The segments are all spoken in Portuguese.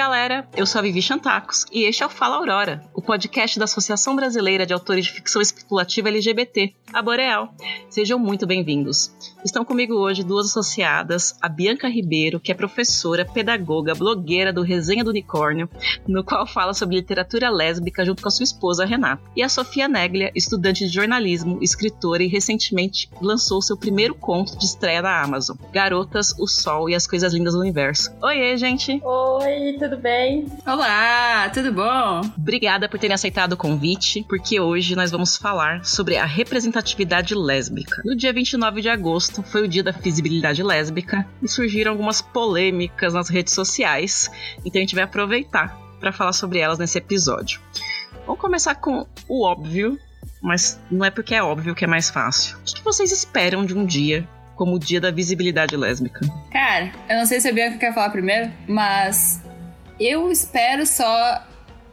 galera, eu sou a Vivi Chantacos e este é o Fala Aurora, o podcast da Associação Brasileira de Autores de Ficção Especulativa LGBT, a Boreal. Sejam muito bem-vindos. Estão comigo hoje duas associadas, a Bianca Ribeiro, que é professora, pedagoga, blogueira do Resenha do Unicórnio, no qual fala sobre literatura lésbica junto com a sua esposa Renata, e a Sofia Neglia, estudante de jornalismo, escritora e recentemente lançou seu primeiro conto de estreia na Amazon, Garotas, o Sol e as Coisas Lindas do Universo. Oiê, gente! Oi, tudo bem? Olá, tudo bom? Obrigada por terem aceitado o convite, porque hoje nós vamos falar sobre a representatividade lésbica. No dia 29 de agosto foi o dia da visibilidade lésbica e surgiram algumas polêmicas nas redes sociais, então a gente vai aproveitar para falar sobre elas nesse episódio. Vamos começar com o óbvio, mas não é porque é óbvio que é mais fácil. O que vocês esperam de um dia como o dia da visibilidade lésbica? Cara, eu não sei se a Bianca quer falar primeiro, mas eu espero só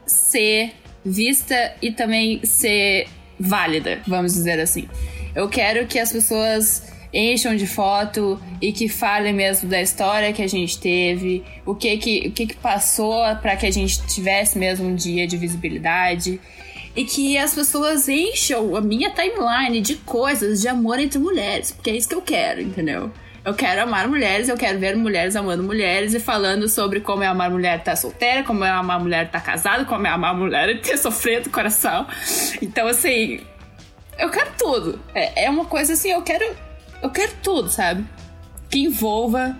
ser vista e também ser válida, vamos dizer assim. Eu quero que as pessoas encham de foto e que falem mesmo da história que a gente teve, o que que, o que, que passou para que a gente tivesse mesmo um dia de visibilidade. E que as pessoas encham a minha timeline de coisas de amor entre mulheres, porque é isso que eu quero, entendeu? Eu quero amar mulheres, eu quero ver mulheres amando mulheres e falando sobre como é amar mulher estar tá solteira, como é amar mulher estar tá casada, como é amar mulher e ter sofrido coração. Então, assim, eu quero tudo. É, é uma coisa assim, eu quero. Eu quero tudo, sabe? Que envolva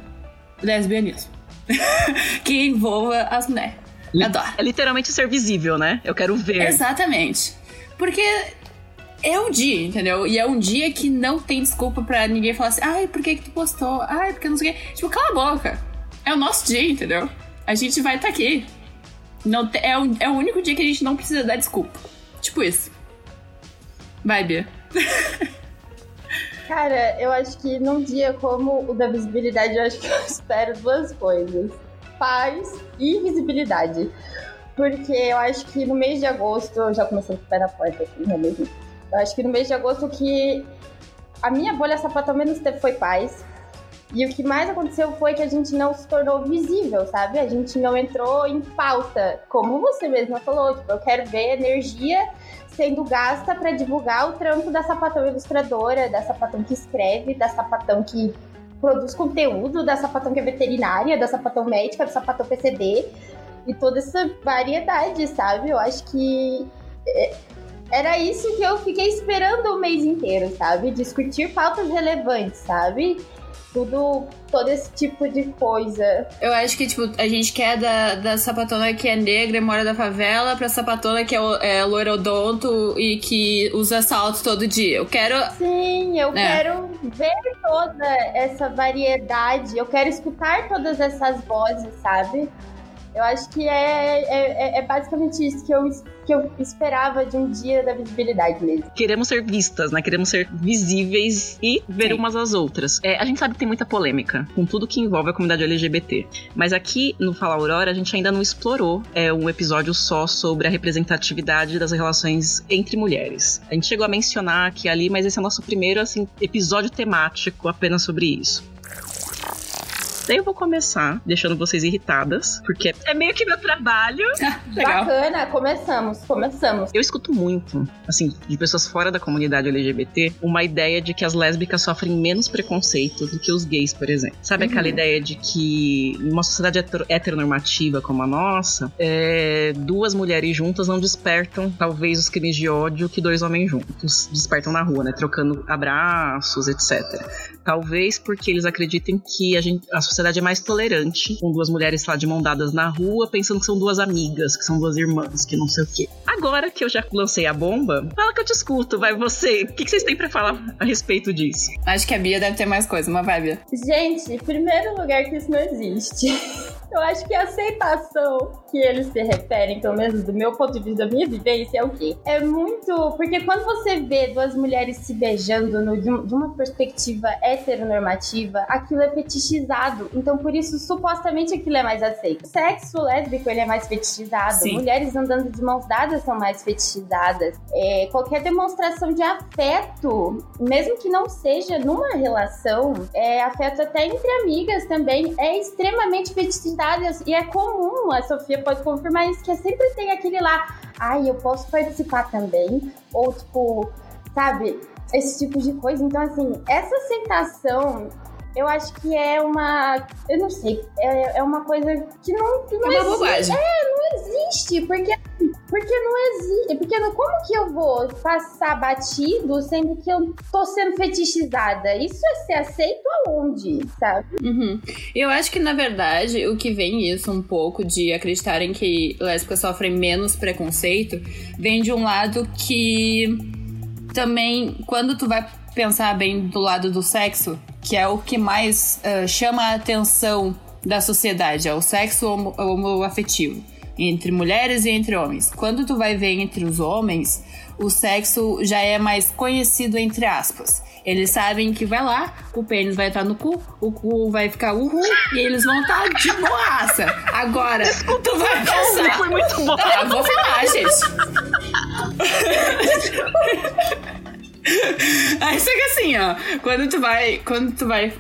lesbianismo. que envolva as mulheres. Adoro. É literalmente ser visível, né? Eu quero ver. Exatamente. Porque é um dia, entendeu? E é um dia que não tem desculpa pra ninguém falar assim, ai, por que, que tu postou? Ai, porque não sei o quê. Tipo, cala a boca. É o nosso dia, entendeu? A gente vai estar tá aqui. Não é, o, é o único dia que a gente não precisa dar desculpa. Tipo isso. Vai, Bia. Cara, eu acho que num dia como o da visibilidade, eu acho que eu espero duas coisas: paz e visibilidade. Porque eu acho que no mês de agosto, já começou com o pé na porta aqui, não é mesmo? Eu acho que no mês de agosto que a minha bolha sapatão menos tempo foi paz. E o que mais aconteceu foi que a gente não se tornou visível, sabe? A gente não entrou em pauta. Como você mesma falou, tipo, eu quero ver energia sendo gasta para divulgar o trampo da sapatão ilustradora, da sapatão que escreve, da sapatão que produz conteúdo, da sapatão que é veterinária, da sapatão médica, da sapatão PCD e toda essa variedade, sabe? Eu acho que é, era isso que eu fiquei esperando o mês inteiro, sabe? Discutir pautas relevantes, sabe? Tudo, todo esse tipo de coisa. Eu acho que, tipo, a gente quer da, da sapatona que é negra e mora da favela pra sapatona que é, é loirodonto e que usa salto todo dia. Eu quero. Sim, eu é. quero ver toda essa variedade. Eu quero escutar todas essas vozes, sabe? Eu acho que é, é, é, basicamente isso que eu, que eu esperava de um dia da visibilidade mesmo. Queremos ser vistas, né? Queremos ser visíveis e ver Sim. umas às outras. É, a gente sabe que tem muita polêmica com tudo que envolve a comunidade LGBT. Mas aqui no Fala Aurora, a gente ainda não explorou é, um episódio só sobre a representatividade das relações entre mulheres. A gente chegou a mencionar aqui ali, mas esse é o nosso primeiro assim, episódio temático apenas sobre isso. Daí eu vou começar deixando vocês irritadas, porque é meio que meu trabalho. Bacana, começamos, começamos. Eu escuto muito, assim, de pessoas fora da comunidade LGBT, uma ideia de que as lésbicas sofrem menos preconceito do que os gays, por exemplo. Sabe uhum. aquela ideia de que numa sociedade heteronormativa como a nossa, é, duas mulheres juntas não despertam, talvez, os crimes de ódio que dois homens juntos despertam na rua, né? Trocando abraços, etc. Talvez porque eles acreditem que a, gente, a sociedade é mais tolerante com duas mulheres lá de mão dadas na rua, pensando que são duas amigas, que são duas irmãs, que não sei o quê. Agora que eu já lancei a bomba, fala que eu te escuto, vai você. O que, que vocês têm para falar a respeito disso? Acho que a Bia deve ter mais coisa, uma vai, Bia. Gente, em primeiro lugar que isso não existe. Eu acho que a aceitação que eles se referem, pelo menos do meu ponto de vista, da minha vivência, é o quê? É muito. Porque quando você vê duas mulheres se beijando no, de, uma perspectiva heteronormativa, aquilo é fetichizado. Então, por isso, supostamente aquilo é mais aceito. O sexo lésbico ele é mais fetichizado. Sim. Mulheres andando de mãos dadas são mais fetichizadas. É, qualquer demonstração de afeto, mesmo que não seja numa relação, é, afeto até entre amigas também, é extremamente fetichizado comunidade, e é comum, a Sofia pode confirmar isso, que sempre tem aquele lá, ai, eu posso participar também, ou tipo, sabe, esse tipo de coisa. Então, assim, essa aceitação eu acho que é uma. Eu não sei. É, é uma coisa que não. Que não é uma existe. bobagem. É, não existe. Porque, porque não existe. Porque não, como que eu vou passar batido sendo que eu tô sendo fetichizada? Isso é ser aceito aonde, sabe? Uhum. Eu acho que, na verdade, o que vem isso um pouco de acreditarem que lésbicas sofrem menos preconceito vem de um lado que também, quando tu vai pensar bem do lado do sexo, que é o que mais uh, chama a atenção da sociedade, é o sexo homo homoafetivo, entre mulheres e entre homens. Quando tu vai ver entre os homens, o sexo já é mais conhecido entre aspas. Eles sabem que vai lá, o pênis vai estar no cu, o cu vai ficar uhul e eles vão estar de boaça. Agora, tu vai pensar. Foi muito bom. Ah, vou falar, gente. Aí chega assim, ó. Quando tu vai. Quando tu vai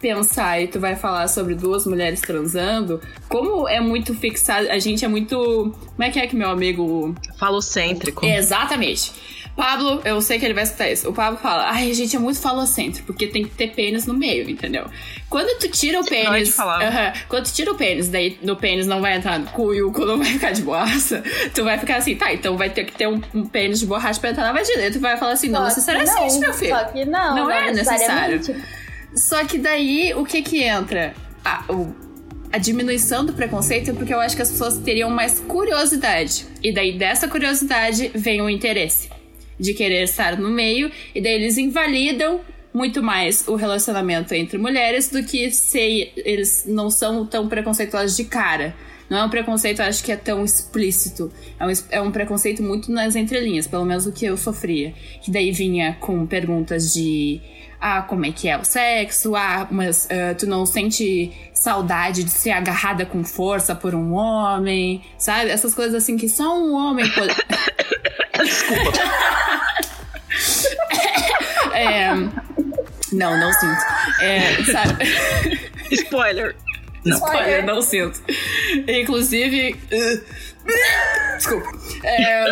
pensar e tu vai falar sobre duas mulheres transando, como é muito fixado, a gente é muito. Como é que é que meu amigo. Falocêntrico. Exatamente. Pablo, eu sei que ele vai escutar isso. O Pablo fala, ai, a gente é muito falocêntrico, porque tem que ter pênis no meio, entendeu? Quando tu tira o Pode pênis. falar. Aham. quando tu tira o pênis, daí no pênis não vai entrar no cu e o cu não vai ficar de borracha, tu vai ficar assim, tá, então vai ter que ter um, um pênis de borracha pra entrar na vagina. E tu vai falar assim, não Só que necessariamente, não, meu filho. Só que não. Não é necessariamente. Só que daí, o que que entra? A, o- a diminuição do preconceito é porque eu acho que as pessoas teriam mais curiosidade. E daí, dessa curiosidade, vem o interesse de querer estar no meio. E daí, eles invalidam muito mais o relacionamento entre mulheres do que se eles não são tão preconceituosos de cara. Não é um preconceito, acho que é tão explícito. É um, é um preconceito muito nas entrelinhas, pelo menos o que eu sofria. Que daí vinha com perguntas de ah, como é que é o sexo, ah, mas ah, tu não sente saudade de ser agarrada com força por um homem, sabe? Essas coisas assim que só um homem pode. não, não sinto. É, sabe? Spoiler. Olha, não sinto. Inclusive. uh, Desculpa. É,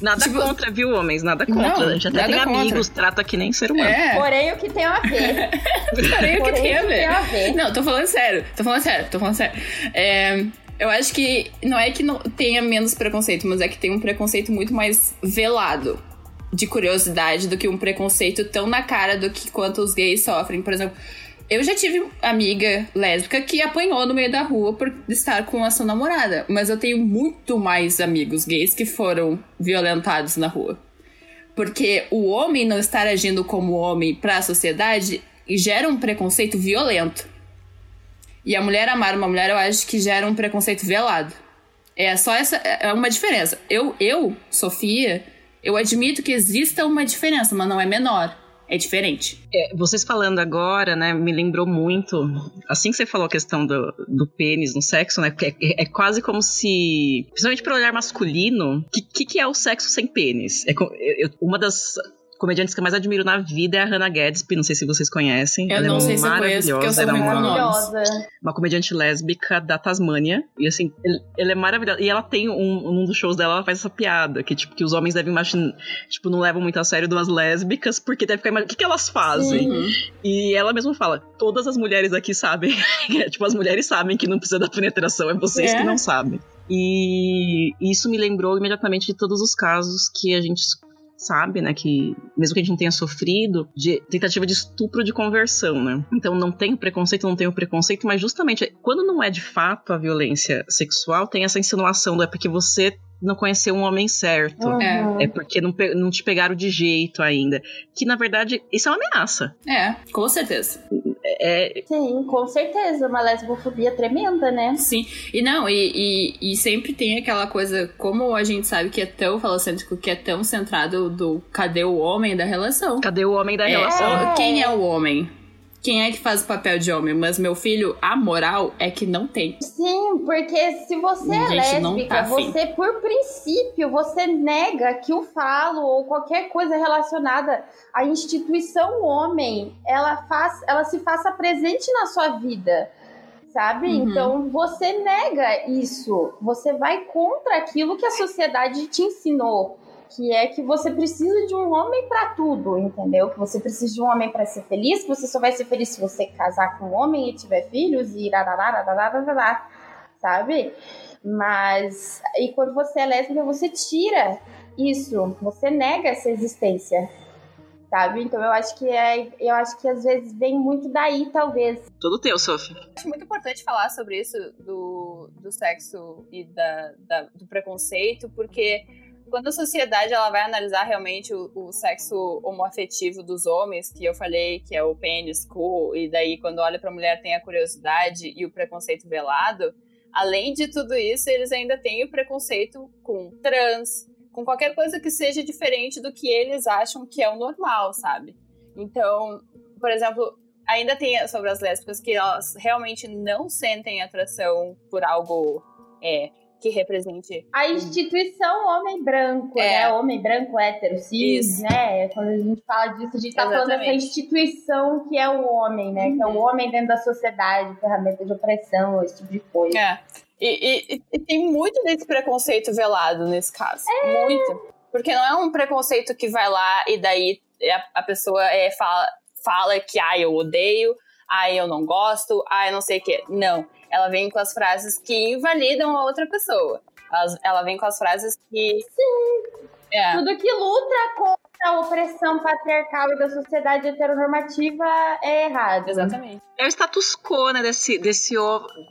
Nada Tipo- contra, viu, homens? Nada contra. Não, a gente até tem contra. amigos, trata que nem ser humano. é. Porém, o que tem a ver. Porém, o que Porém, tem a o que tem a ver? ver. Não, tô falando sério. Tô falando sério, tô falando sério. É, eu acho que não é que não tenha menos preconceito, mas é que tem um preconceito muito mais velado de curiosidade do que um preconceito tão na cara do que quanto os gays sofrem. Por exemplo, eu já tive amiga lésbica que apanhou no meio da rua por estar com a sua namorada, mas eu tenho muito mais amigos gays que foram violentados na rua. Porque o homem não estar agindo como homem para a sociedade gera um preconceito violento. E a mulher amar uma mulher, eu acho que gera um preconceito velado. É só essa. É uma diferença. Eu, eu, Sofia, eu admito que exista uma diferença, mas não é menor. É diferente. É, vocês falando agora, né, me lembrou muito. Assim que você falou a questão do, do pênis no sexo, né? É, é quase como se. Principalmente para olhar masculino, o que, que, que é o sexo sem pênis? É, uma das comediantes que eu mais admiro na vida é a Hannah Gadsby, não sei se vocês conhecem. Eu Ela é não sei se eu conheço, porque eu sou é nome. Maravilhosa. uma comediante lésbica da Tasmânia. E assim, ela é maravilhosa. E ela tem um, num dos shows dela, ela faz essa piada, que tipo, que os homens devem imaginar, tipo, não levam muito a sério duas lésbicas, porque deve ficar imaginando, o que, que elas fazem? Uhum. E ela mesma fala, todas as mulheres aqui sabem, tipo, as mulheres sabem que não precisa da penetração, é vocês É. que não sabem. E isso me lembrou imediatamente de todos os casos que a gente sabe, né, que mesmo que a gente não tenha sofrido, de tentativa de estupro de conversão, né? Então não tem preconceito, não tem o preconceito, mas justamente quando não é de fato a violência sexual, tem essa insinuação do é porque você não conheceu um homem certo. É. Uhum. É porque não, não te pegaram de jeito ainda. Que na verdade, isso é uma ameaça. É, com certeza. É, Sim, com certeza. Uma lesbofobia tremenda, né? Sim. E não, e, e, e sempre tem aquela coisa, como a gente sabe que é tão falocêntrico, que é tão centrado do cadê o homem da relação. cadê o homem da É, relação? Quem é o homem? Quem é que faz o papel de homem? Mas meu filho, a moral é que não tem. Sim, porque se você é Gente, não lésbica, tá você, por princípio, você nega que o falo ou qualquer coisa relacionada à instituição homem, ela, faz, ela se faça presente na sua vida. sabe? Uhum. Então você nega isso, você vai contra aquilo que a sociedade te ensinou, que é que você precisa de um homem para tudo, entendeu? Que você precisa de um homem para ser feliz, que você só vai ser feliz se você casar com um homem e tiver filhos e rararararararará, sabe? Mas e quando você é lésbica, você tira isso, você nega essa existência. Sabe? Então eu acho que é, eu acho que às vezes vem muito daí, talvez. Tudo teu, Sophie. Acho muito importante falar sobre isso do, do sexo e da, da, do preconceito, porque quando a sociedade ela vai analisar realmente o, o, sexo homoafetivo dos homens, que eu falei que é o pênis, cu, e daí quando olha para a mulher tem a curiosidade e o preconceito velado, além de tudo isso, eles ainda têm o preconceito com trans, com qualquer coisa que seja diferente do que eles acham que é o normal, sabe? Então, por exemplo, ainda tem sobre as lésbicas que elas realmente não sentem atração por algo é, que represente. A instituição homem branco, É. né? Homem branco, hétero, cis, Isso. né? Quando a gente fala disso, a gente tá falando dessa Exatamente. instituição que é o homem, né? Que é o Uhum. homem dentro da sociedade, ferramenta de opressão, esse tipo de coisa. É. E, e- e tem muito desse preconceito velado nesse caso. Muito. Porque não é um preconceito que vai lá e daí a, a pessoa é, fala, fala que, ah, eu odeio, ah, eu não gosto, ah, eu não sei o quê. Não. Ela vem com as frases que invalidam a outra pessoa. Elas- ela vem com as frases que. Sim. É. Tudo que luta contra a opressão patriarcal e da sociedade heteronormativa é errado. Exatamente. É o status quo, né, desse, desse,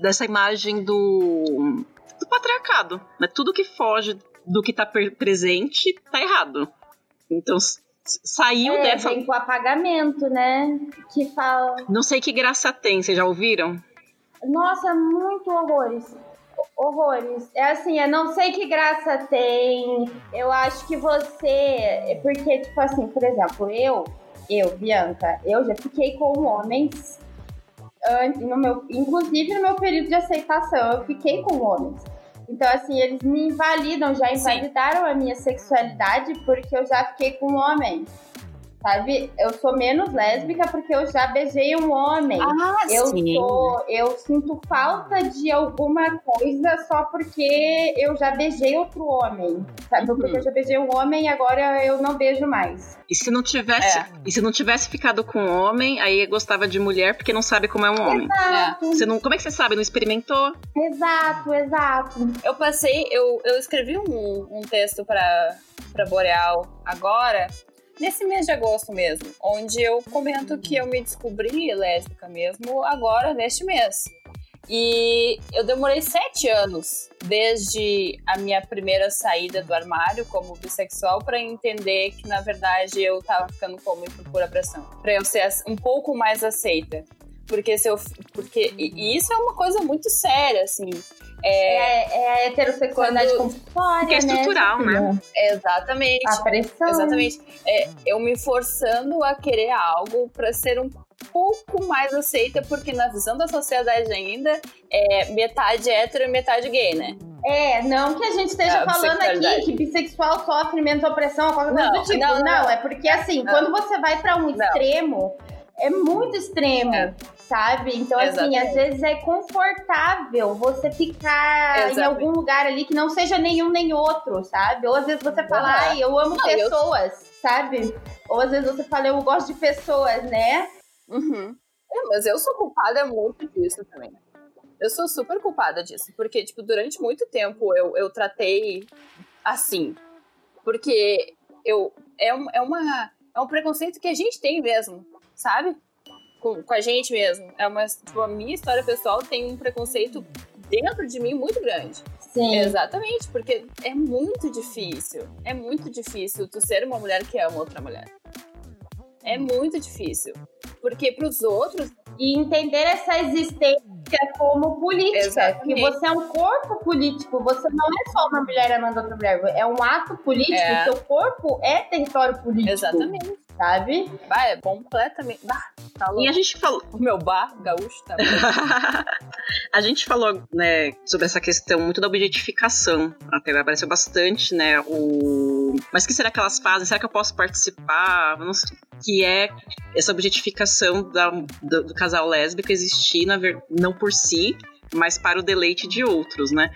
dessa imagem do, do patriarcado. Né? Tudo que foge do que tá per- presente tá errado. Então, saiu É, dessa... vem com apagamento, né? Que fala. Não sei que graça tem, vocês já ouviram? Nossa, muito horrores. Horrores. É assim, eu não sei que graça tem. Eu acho que você. Porque, tipo assim, por exemplo, eu, eu, Bianca, eu já fiquei com homens. antes, No meu, inclusive no meu período de aceitação, eu fiquei com homens. Então, assim, eles me invalidam, já Sim. invalidaram a minha sexualidade porque eu já fiquei com homem. Sabe? Eu sou menos lésbica porque eu já beijei um homem. Ah, Eu sou, eu sinto falta de alguma coisa só porque eu já beijei outro homem, sabe? Uhum. Porque eu já beijei um homem e agora eu não beijo mais. E se não tivesse, É. e se não tivesse ficado com homem, aí gostava de mulher porque não sabe como é um homem. Exato, Você não, como é que você sabe? Não experimentou? exato, exato. Eu passei, eu, eu escrevi um, um texto para para Boreal agora, nesse mês de agosto mesmo, onde eu comento que eu me descobri lésbica mesmo agora, neste mês. E eu demorei sete anos, desde a minha primeira saída do armário como bissexual, para entender que, na verdade, eu tava ficando como por pura pressão. Pra eu ser um pouco mais aceita. Porque se eu. Porque, e isso é uma coisa muito séria, assim. É, É, é a heterossexualidade Quando- compulsória, Porque é estrutural, né? Exatamente. A pressão. Exatamente. É, eu me forçando a querer algo para ser um pouco mais aceita, porque na visão da sociedade ainda é metade hétero e metade gay, né? É, não que a gente esteja É, falando aqui que bissexual sofre menos opressão, qualquer coisa Não, do tipo. não, Não, não. é porque assim, Não. quando você vai pra um extremo, é muito extremo, É. sabe? Então, assim, Exatamente. às vezes é confortável você ficar em Exatamente. algum lugar ali que não seja nenhum nem outro, sabe? Ou às vezes você fala, Aham. ai, eu amo Não, eu- pessoas, sabe? Ou às vezes você fala, eu gosto de pessoas, né? Uhum. É, mas eu sou culpada muito disso também. Eu sou super culpada disso, porque, tipo, durante muito tempo eu, eu tratei assim. Porque eu, é, um, é, uma, é um preconceito que a gente tem mesmo, sabe? Com, com a gente mesmo. É uma, tipo, a minha história pessoal tem um preconceito dentro de mim muito grande. Sim. Exatamente, porque é muito difícil. É muito difícil tu ser uma mulher que ama outra mulher. É muito difícil. Porque pros outros, E entender essa existência como política. Exatamente. Que você é um corpo político, você não é só uma mulher amando outra mulher, é um ato político, É. seu corpo é território político. exatamente. Sabe? Bah, é completamente. Bah, tá louco. E a gente falou. O meu bar gaúcho tá. a gente falou, né, sobre essa questão muito da objetificação. Até apareceu bastante, né? O. Mas o que será que elas fazem? Será que eu posso participar? Não sei. Que é essa objetificação da, do, do casal lésbico existir, na ver... não por si, mas para o deleite de outros, né?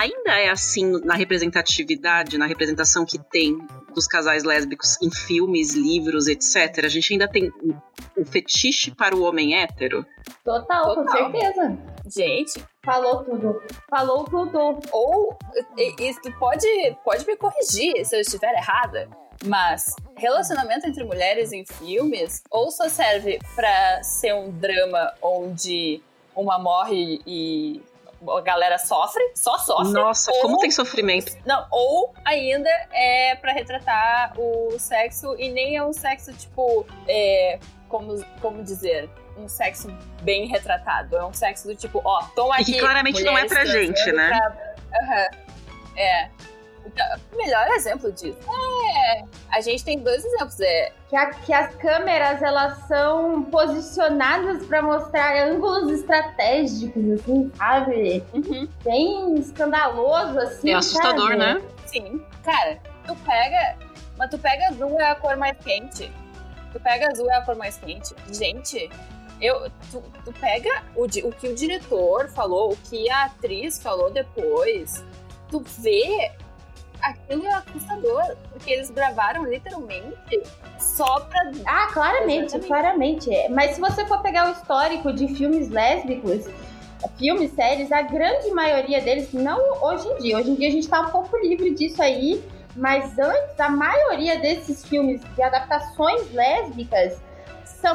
Ainda é assim na representatividade, na representação que tem dos casais lésbicos em filmes, livros, etc. A gente ainda tem o fetiche para o homem hétero? Total, Total. com certeza. Gente, Falou tudo. Falou tudo. Ou isso pode, pode me corrigir se eu estiver errada. Mas relacionamento entre mulheres em filmes ou só serve para ser um drama onde uma morre e a galera sofre, só sofre. Nossa, ou, como tem sofrimento. Não, ou ainda é para retratar o sexo e nem é um sexo tipo, é, como, como dizer, um sexo bem retratado. É um sexo do tipo, ó, toma aqui. E que claramente não é pra gente, né? Pra... Uhum. É. O melhor exemplo disso é. A gente tem dois exemplos. É, que, a, que as câmeras elas são posicionadas para mostrar ângulos estratégicos, assim, sabe? Uhum. Bem escandaloso, assim. É assustador, sabe? né? Sim. Cara, tu pega. Mas tu pega azul é a cor mais quente. Tu pega azul é a cor mais quente. Gente, eu, tu, tu pega o, o que o diretor falou, o que a atriz falou depois. Tu vê aquilo é assustador, porque eles gravaram literalmente só pra. Ah, claramente, Exatamente. claramente. Mas se você for pegar o histórico de filmes lésbicos, filmes, séries, a grande maioria deles, não hoje em dia, hoje em dia a gente tá um pouco livre disso aí, mas antes, a maioria desses filmes de adaptações lésbicas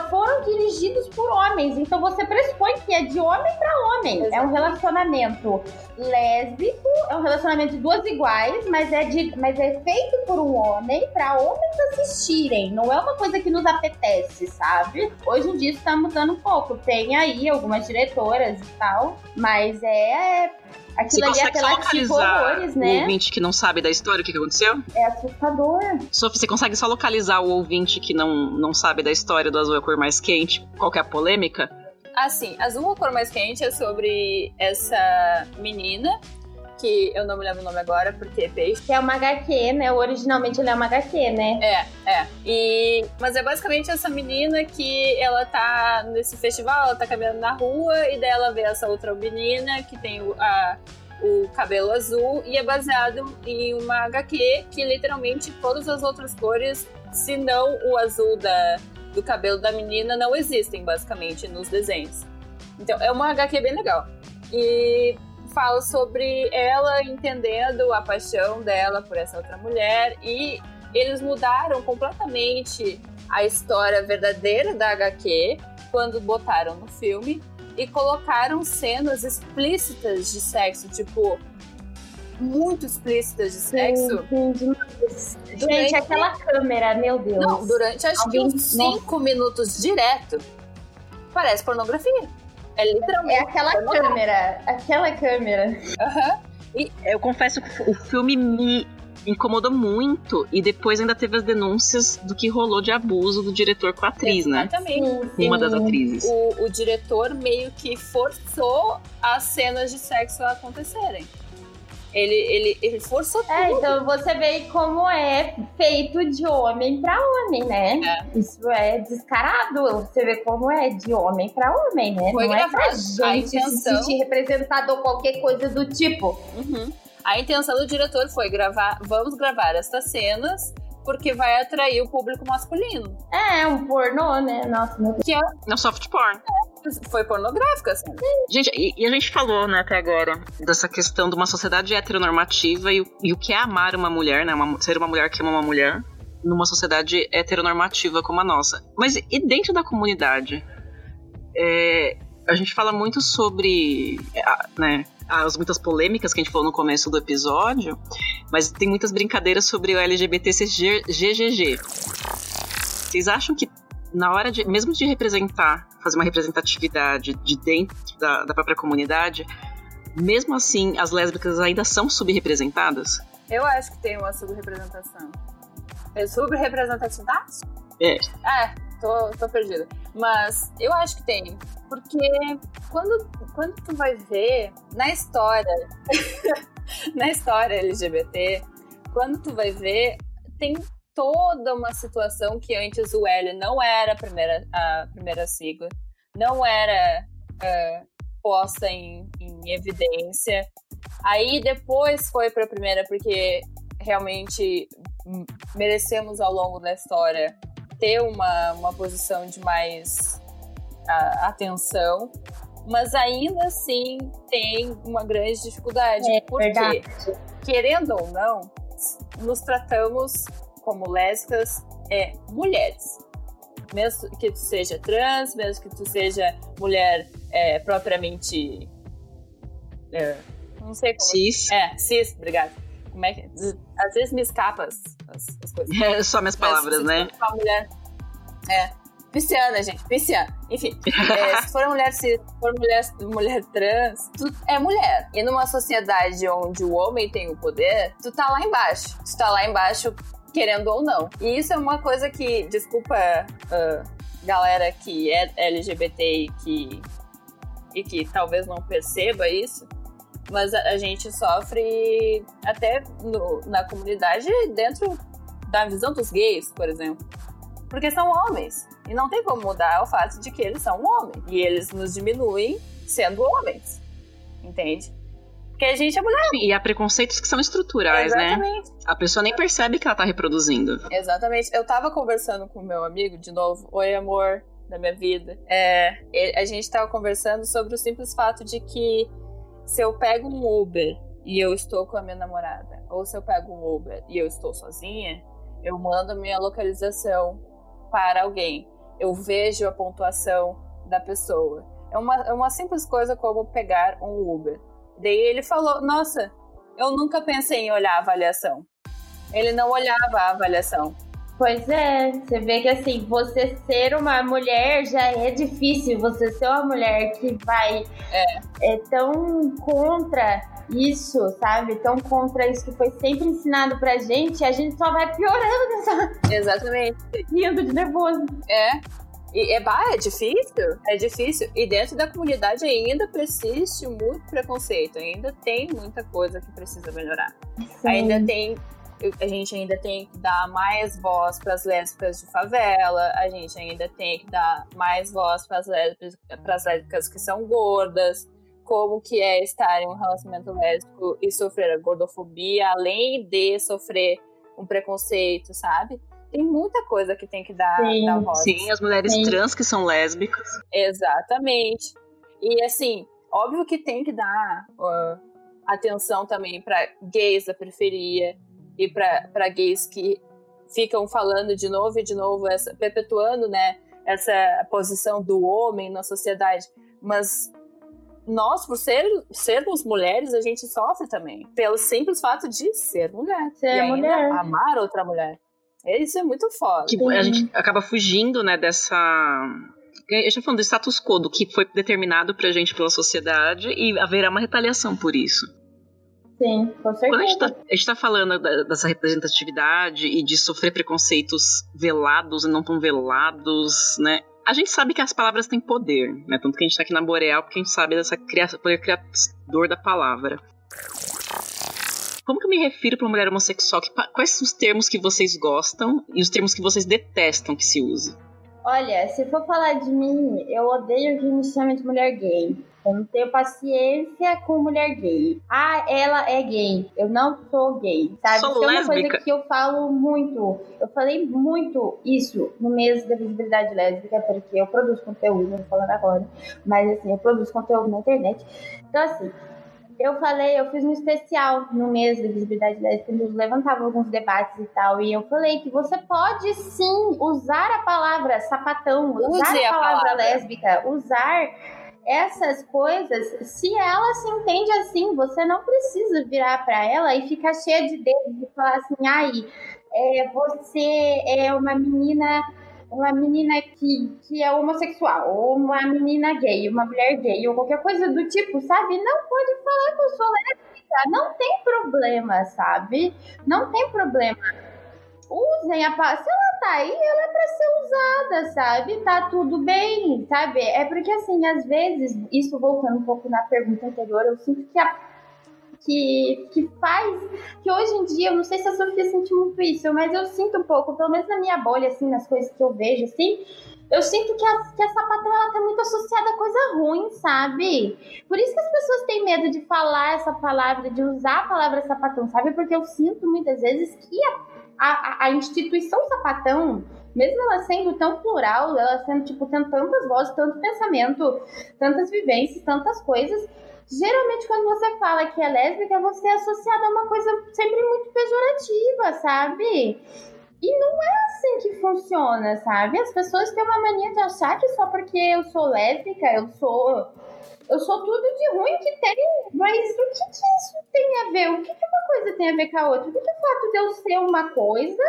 foram dirigidos por homens. Então você pressupõe que é de homem para homem. Exatamente. É um relacionamento lésbico, é um relacionamento de duas iguais, mas é, de, mas é feito por um homem para homens assistirem. Não é uma coisa que nos apetece, sabe? Hoje em dia isso tá mudando um pouco. Tem aí algumas diretoras e tal, mas é Aquilo você ali é apelativo horrores, né? O ouvinte que não sabe da história, o que, que aconteceu? É assustador. Sophie, você consegue só localizar o ouvinte que não, não sabe da história do azul é a cor mais quente? Qual que é a polêmica? Assim, azul é a cor mais quente é sobre essa menina que eu não me lembro o nome agora, porque é peixe. Que é uma HQ, né? Originalmente ele é uma HQ, né? É, é. E... Mas é basicamente essa menina que ela tá nesse festival, ela tá caminhando na rua, e daí ela vê essa outra menina que tem o, a, o cabelo azul, e é baseado em uma HQ que literalmente todas as outras cores, se não o azul da, do cabelo da menina, não existem, basicamente, nos desenhos. Então, é uma HQ bem legal. E fala sobre ela entendendo a paixão dela por essa outra mulher e eles mudaram completamente a história verdadeira da HQ quando botaram no filme e colocaram cenas explícitas de sexo, tipo muito explícitas de sexo. Sim, sim, durante... Gente, aquela câmera, meu Deus. Não, durante acho Alguém... que uns 5 minutos direto. Parece pornografia. É literalmente. É aquela câmera. Aquela câmera. Aham. Uhum. E eu confesso que o filme me incomodou muito e depois ainda teve as denúncias do que rolou de abuso do diretor com a atriz, Exatamente. né? Exatamente. Uma das atrizes. O, o diretor meio que forçou as cenas de sexo a acontecerem. Ele, ele, ele forçou tudo. É, então você vê como é feito de homem para homem, né? É. Isso é descarado. Você vê como é de homem para homem, né? Foi Não é pra gente intenção... se sentir representado ou qualquer coisa do tipo. Uhum. A intenção do diretor foi gravar, vamos gravar estas cenas porque vai atrair o público masculino. É, um pornô, né? Nossa, meu Deus. Que é... Não soft porn. É, foi pornográfica, assim. Gente, e, e, a gente falou, né, até agora, dessa questão de uma sociedade heteronormativa e, e o que é amar uma mulher, né? Uma, ser uma mulher que ama uma mulher numa sociedade heteronormativa como a nossa. Mas e dentro da comunidade? É, a gente fala muito sobre, né, as muitas polêmicas que a gente falou no começo do episódio, mas tem muitas brincadeiras sobre o LGBT GGG. Vocês acham que na hora de, mesmo de representar, fazer uma representatividade de dentro da, da própria comunidade, mesmo assim as lésbicas ainda são subrepresentadas? Eu acho que tem uma subrepresentação. É sobre representatividade? É. É, tô, tô perdida. Mas eu acho que tem. Porque quando, quando tu vai ver na história, na história LGBT, quando tu vai ver, tem toda uma situação que antes o L não era a primeira, a primeira sigla, não era uh, posta em, em evidência. Aí depois foi para a primeira, porque realmente merecemos ao longo da história ter uma, uma posição de mais uh, atenção, mas ainda assim tem uma grande dificuldade. É, porque, verdade. querendo ou não, nos tratamos como lésbicas é mulheres. Mesmo que tu seja trans, mesmo que tu seja mulher é, propriamente. É, não sei como. Cis. É, cis, obrigada. Como é que. Às vezes me escapa as, as, as coisas. É só minhas palavras, Mas, né? Uma mulher. É. Pisciana, gente, pisciana. Enfim, é, se for mulher se for mulher, mulher trans, tu é mulher. E numa sociedade onde o homem tem o poder, tu tá lá embaixo. Tu tá lá embaixo querendo ou não. E isso é uma coisa que, desculpa, uh, galera que é LGBT e que, e que talvez não perceba isso, mas a, gente sofre até no, na comunidade dentro da visão dos gays, por exemplo. Porque são homens. E não tem como mudar o fato de que eles são homens. E eles nos diminuem sendo homens. Entende? Porque a gente é mulher. E há preconceitos que são estruturais, né? Exatamente. A pessoa nem percebe que ela tá reproduzindo. Exatamente. Eu tava conversando com o meu amigo, de novo. Oi, amor da minha vida. É, a gente tava conversando sobre o simples fato de que se eu pego um Uber e eu estou com a minha namorada, ou se eu pego um Uber e eu estou sozinha, eu mando a minha localização para alguém. Eu vejo a pontuação da pessoa. É uma, é uma simples coisa como pegar um Uber. Daí ele falou: Nossa, eu nunca pensei em olhar a avaliação. Ele não olhava a avaliação. Pois é, você vê que assim, você ser uma mulher já é difícil. Você ser uma mulher que vai é, tão contra isso, sabe? Tão contra isso que foi sempre ensinado pra gente, a gente só vai piorando nessa Exatamente. rindo de nervoso. É. E é, bah, é difícil, é difícil. E dentro da comunidade ainda persiste muito preconceito, ainda tem muita coisa que precisa melhorar. Ainda tem. A gente ainda tem que dar mais voz para as lésbicas de favela, a gente ainda tem que dar mais voz para as lésbicas, pras lésbicas que são gordas, como que é estar em um relacionamento lésbico e sofrer a gordofobia, além de sofrer um preconceito, sabe? Tem muita coisa que tem que dar, Sim, dar voz. Sim, as mulheres Sim. trans que são lésbicas. Exatamente. E assim, óbvio que tem que dar uh, atenção também para gays da periferia e para gays que ficam falando de novo e de novo, essa, perpetuando né, essa posição do homem na sociedade. Mas nós, por ser, sermos mulheres, a gente sofre também. Pelo simples fato de ser mulher. Ser e ainda mulher. amar outra mulher. Isso é muito foda. Que a gente acaba fugindo, né, dessa. Eu já falando do status quo, do que foi determinado pra gente pela sociedade e haverá uma retaliação por isso. Sim, com Quando a gente, certeza. tá, a gente tá falando da- dessa representatividade e de sofrer preconceitos velados e não tão velados, né? A gente sabe que as palavras têm poder, né? Tanto que a gente tá aqui na Boreal, porque a gente sabe dessa cria poder criador da palavra. Como que eu me refiro pra uma mulher homossexual? Que quais são os termos que vocês gostam e os termos que vocês detestam que se use? Olha, se for falar de mim, eu odeio que me chamem de mulher gay. Eu não tenho paciência com mulher gay. Ah, ela é gay. Eu não sou gay, sabe? Sou Isso é uma lésbica. coisa que eu falo muito. Eu falei muito isso no mês da visibilidade lésbica, porque eu produzo conteúdo, não tô falando agora. Mas assim, eu produzo conteúdo na internet. Então, assim, eu falei, eu fiz um especial no mês da visibilidade lésbica, eu levantava alguns debates e tal, e eu falei que você pode sim usar a palavra sapatão, usar a a palavra palavra. lésbica, usar essas coisas, se ela se entende assim, você não precisa virar pra ela e ficar cheia de dedos e falar assim, ai, é, você é uma menina uma menina que, que é homossexual, ou uma menina gay, uma mulher gay, ou qualquer coisa do tipo, sabe? Não pode falar que eu sou lésbica, não tem problema, sabe? Não tem problema. usem a palavra. Se ela tá aí, ela é pra ser usada, sabe? Tá tudo bem, sabe? É porque, assim, às vezes, isso voltando um pouco na pergunta anterior, eu sinto que a que, que faz. Que hoje em dia, eu não sei se a Sofia sente muito isso, mas eu sinto um pouco, pelo menos na minha bolha, assim, nas coisas que eu vejo, assim. Eu sinto que a, que a sapatão ela tá muito associada a coisa ruim, sabe? Por isso que as pessoas têm medo de falar essa palavra, de usar a palavra sapatão, sabe? Porque eu sinto muitas vezes que a, a, a instituição sapatão, mesmo ela sendo tão plural, ela sendo, tipo, tendo tantas vozes, tanto pensamento, tantas vivências, tantas coisas, geralmente quando você fala que é lésbica, você é associada a uma coisa sempre muito pejorativa, sabe? E não é assim que funciona, sabe? As pessoas têm uma mania de achar que só porque eu sou lésbica, eu sou. Eu sou tudo de ruim que tem. Mas o que, que isso tem a ver? O que, que uma coisa tem a ver com a outra? O que, que o fato de eu ser uma coisa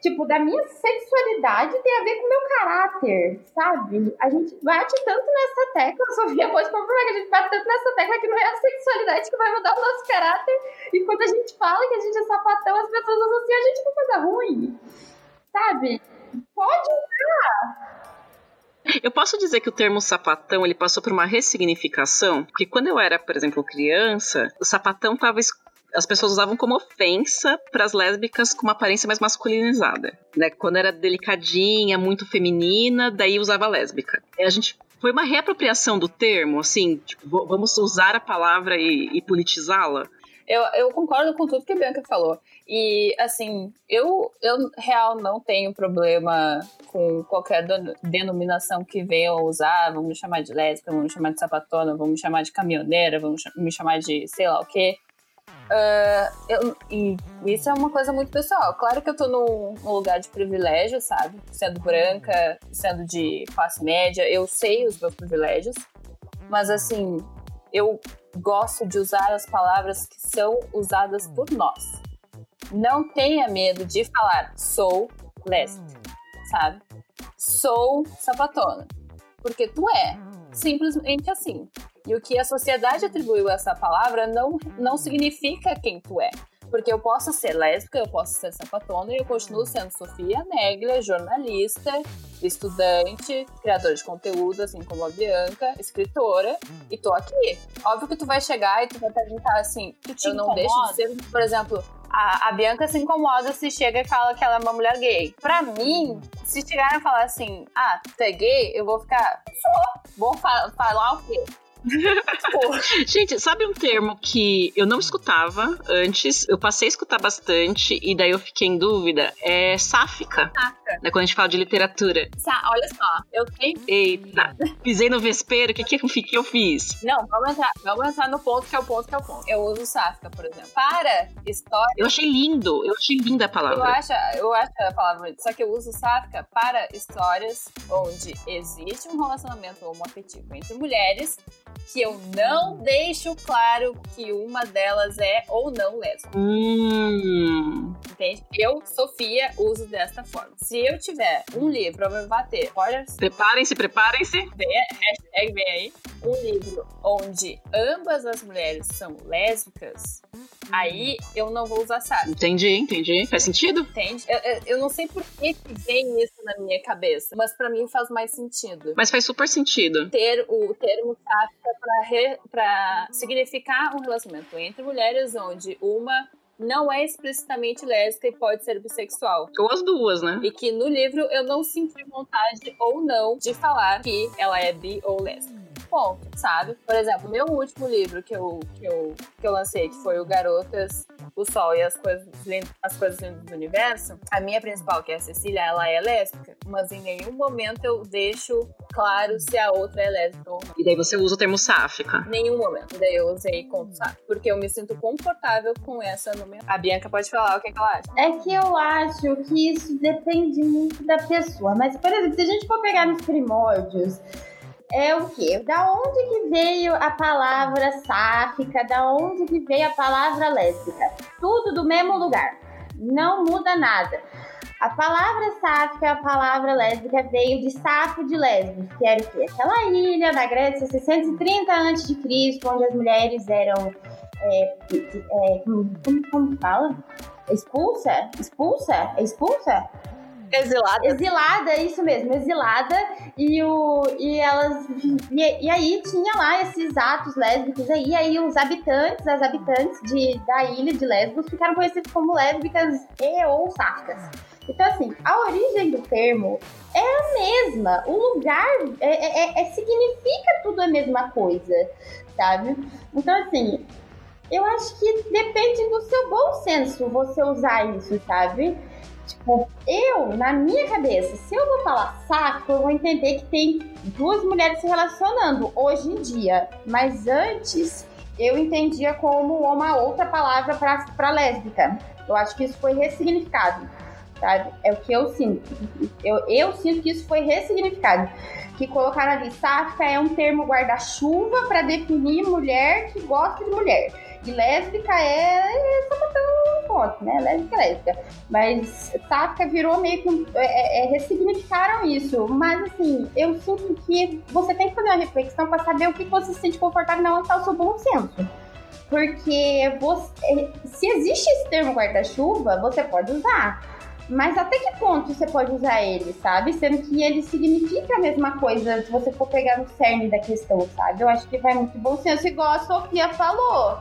tipo, da minha sexualidade tem a ver com o meu caráter, sabe? A gente bate tanto nessa tecla, Sofia pode comprovar que a gente bate tanto nessa tecla que não é a sexualidade que vai mudar o nosso caráter. E quando a gente fala que a gente é sapatão, as pessoas associam a gente com coisa ruim, sabe? Pode usar. Eu posso dizer que o termo sapatão ele passou por uma ressignificação, porque quando eu era, por exemplo, criança, o sapatão estava as pessoas usavam como ofensa para as lésbicas com uma aparência mais masculinizada, né? Quando era delicadinha, muito feminina, daí usava lésbica. E a gente foi uma reapropriação do termo, assim, tipo, vamos usar a palavra e, e politizá-la. Eu, eu concordo com tudo que a Bianca falou. E, assim, eu, eu real não tenho problema com qualquer denominação que venham usar. Vamos me chamar de lésbica, vamos me chamar de sapatona, vamos me chamar de caminhoneira, vamos me chamar de sei lá o quê. Uh, eu, e isso é uma coisa muito pessoal. Claro que eu tô num, num, lugar de privilégio, sabe? Sendo branca, sendo de classe média, eu sei os meus privilégios. Mas assim, eu gosto de usar as palavras que são usadas por nós. Não tenha medo de falar sou lésbica, sabe? Sou sapatona. Porque tu é. Simplesmente assim. E o que a sociedade atribuiu a essa palavra não, não significa quem tu é. Porque eu posso ser lésbica, eu posso ser sapatona e eu continuo sendo Sofia Neglia, jornalista, estudante, criadora de conteúdo, assim como a Bianca, escritora, e tô aqui. Óbvio que tu vai chegar e tu vai perguntar assim, tu te eu não incomoda? deixo de ser, por exemplo, a, a, Bianca se incomoda se chega e fala que ela é uma mulher gay. Pra mim, se chegarem a falar assim, ah, tu é gay, eu vou ficar, sou. Vou fa falar o quê? Gente, sabe um termo que eu não escutava antes? Eu passei a escutar bastante e daí eu fiquei em dúvida. É sáfica. Sáfica. Né, quando a gente fala de literatura. Sa olha só, eu tenho. Eita, pisei no vespeiro, o que, que, que eu fiz? Não, vamos entrar, vamos entrar no ponto que é o ponto que é o ponto. Eu uso sáfica, por exemplo. Para história. Eu achei lindo, eu achei linda a palavra. Eu acho, eu acho a palavra Só que eu uso sáfica para histórias onde existe um relacionamento homoafetivo entre mulheres que eu não deixo claro que uma delas é ou não lésbica. Hum. Entende? Eu, Sofia, uso desta forma. Se eu tiver um livro pra me bater, spoilers. Preparem-se, preparem-se. Hashtag vem aí. Um livro onde ambas as mulheres são lésbicas, aí eu não vou usar sabe. Entendi, entendi. Faz sentido? Entende? Eu, eu, eu não sei por que, vem isso na minha cabeça, mas para mim faz mais sentido. Mas faz super sentido. Ter o termo sáfica para significar um relacionamento entre mulheres onde uma não é explicitamente lésbica e pode ser bissexual. Ou as duas, né? E que no livro eu não senti vontade ou não de falar que ela é bi ou lésbica ponto, sabe? Por exemplo, meu último livro que eu, que eu, que eu lancei, que foi o Garotas, o Sol e as coisas, as coisas lindas do universo, a minha principal, que é a Cecília, ela é lésbica, mas em nenhum momento eu deixo claro se a outra é lésbica ou não. E daí você usa o termo sáfica? Nenhum momento. E daí eu usei como sáfica, porque eu me sinto confortável com essa nomenclatura. A Bianca pode falar o que, é que ela acha. É que eu acho que isso depende muito da pessoa. Mas, por exemplo, se a gente for pegar nos primórdios, é o quê? Da onde que veio a palavra sáfica? Da onde que veio a palavra lésbica? Tudo do mesmo lugar. Não muda nada. A palavra sáfica, a palavra lésbica veio de Safo de Lesbos, que era o quê? Aquela ilha na Grécia, 630 a.C., onde as mulheres eram. É, é, como, como fala? expulsa? Expulsa? É expulsa? Exilada. Exilada, isso mesmo, exilada. E, o, e elas. E, e aí tinha lá esses atos lésbicos aí. Aí os habitantes, as habitantes de, da ilha de Lesbos ficaram conhecidos como lésbicas e ou sáficas. Então, assim, a origem do termo é a mesma. O lugar é, é, é, significa tudo a mesma coisa, sabe? Então, assim, eu acho que depende do seu bom senso você usar isso, sabe? Tipo, eu, na minha cabeça, se eu vou falar saco, eu vou entender que tem duas mulheres se relacionando hoje em dia. Mas antes, eu entendia como uma outra palavra para lésbica. Eu acho que isso foi ressignificado, sabe? É o que eu sinto. Eu, eu sinto que isso foi ressignificado. Que colocaram ali, sáfica é um termo guarda-chuva para definir mulher que gosta de mulher. E lésbica é, é sapatão ponto, né? Lésbica é lésbica. Mas sáfica virou meio que. É, é, é, ressignificaram isso. Mas assim, eu sinto que você tem que fazer uma reflexão para saber o que você se sente confortável não onde tá o seu bom senso. Porque você, se existe esse termo guarda-chuva, você pode usar. Mas até que ponto você pode usar ele, sabe? Sendo que ele significa a mesma coisa se você for pegar no cerne da questão, sabe? Eu acho que vai muito bom senso, igual a Sofia falou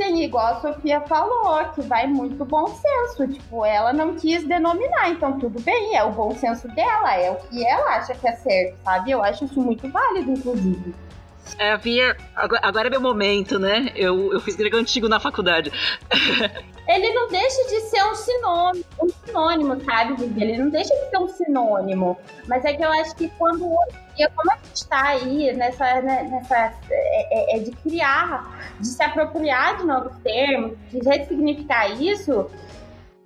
Sim, igual a Sofia falou, que vai muito bom senso. Tipo, ela não quis denominar, então tudo bem, é o bom senso dela, é o que ela acha que é certo, sabe? Eu acho isso muito válido, inclusive. É, havia. Agora é meu momento, né? Eu, eu fiz grego antigo na faculdade. Ele não deixa de ser um sinônimo, um sinônimo, sabe? Ele não deixa de ser um sinônimo. Mas é que eu acho que quando hoje como a gente está aí nessa, né, nessa é, é, é, de criar, de se apropriar de novos termos, de ressignificar isso,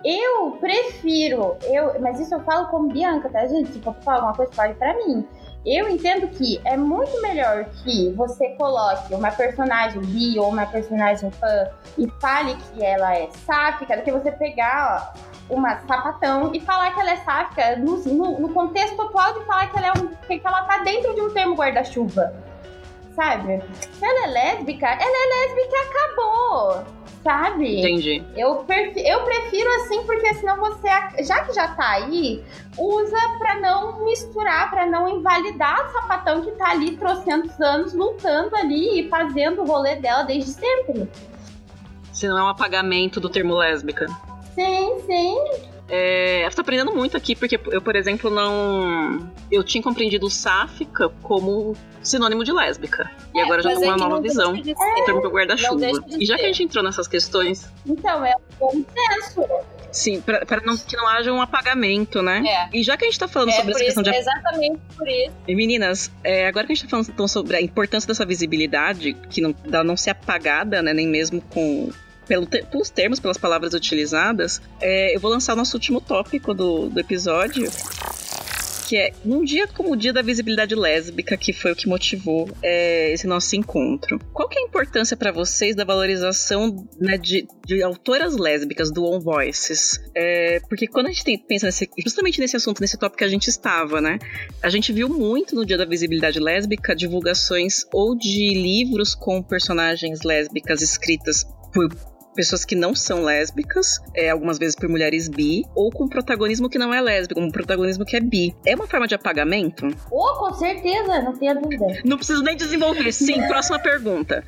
eu prefiro, eu, mas isso eu falo como Bianca, tá, gente? Se for falar alguma coisa, fale pra mim. Eu entendo que é muito melhor que você coloque uma personagem bi ou uma personagem fã e fale que ela é sáfica do que você pegar ó, uma sapatão e falar que ela é sáfica no, no, no, contexto atual de falar que ela, é um, que ela tá dentro de um termo guarda-chuva. Sabe? Se ela é lésbica, ela é lésbica e acabou sabe? Entendi. Eu, prefiro, eu prefiro assim, porque senão você, já que já tá aí, usa pra não misturar, pra não invalidar a sapatão que tá ali trocentos anos lutando ali e fazendo o rolê dela desde sempre. Se não é um apagamento do termo lésbica. Sim, sim. É, eu tô aprendendo muito aqui, porque eu, por exemplo, não. Eu tinha compreendido sáfica como sinônimo de lésbica. É, e agora já tô com uma nova visão de termo que guarda-chuva. E já que a gente entrou nessas questões. Então, é um bom senso. Sim, para não, que não haja um apagamento, né? É. E já que a gente tá falando é sobre essa questão isso, de. Exatamente por isso. E meninas, é, agora que a gente tá falando então, sobre a importância dessa visibilidade, que não, dá não ser apagada, né? Nem mesmo com pelo te pelos termos, pelas palavras utilizadas, é, eu vou lançar o nosso último tópico do, do episódio, que é um dia como o dia da visibilidade lésbica, que foi o que motivou é, esse nosso encontro. Qual que é a importância para vocês da valorização né, de, de, autoras lésbicas, do On Voices? É, porque quando a gente tem, pensa nesse, justamente nesse assunto, nesse tópico que a gente estava, né? A gente viu muito no dia da visibilidade lésbica divulgações ou de livros com personagens lésbicas escritas por pessoas que não são lésbicas, é, algumas vezes por mulheres bi, ou com protagonismo que não é lésbico, um protagonismo que é bi. É uma forma de apagamento? Oh, com certeza, não tenha dúvida. Não preciso nem desenvolver. Sim, próxima pergunta.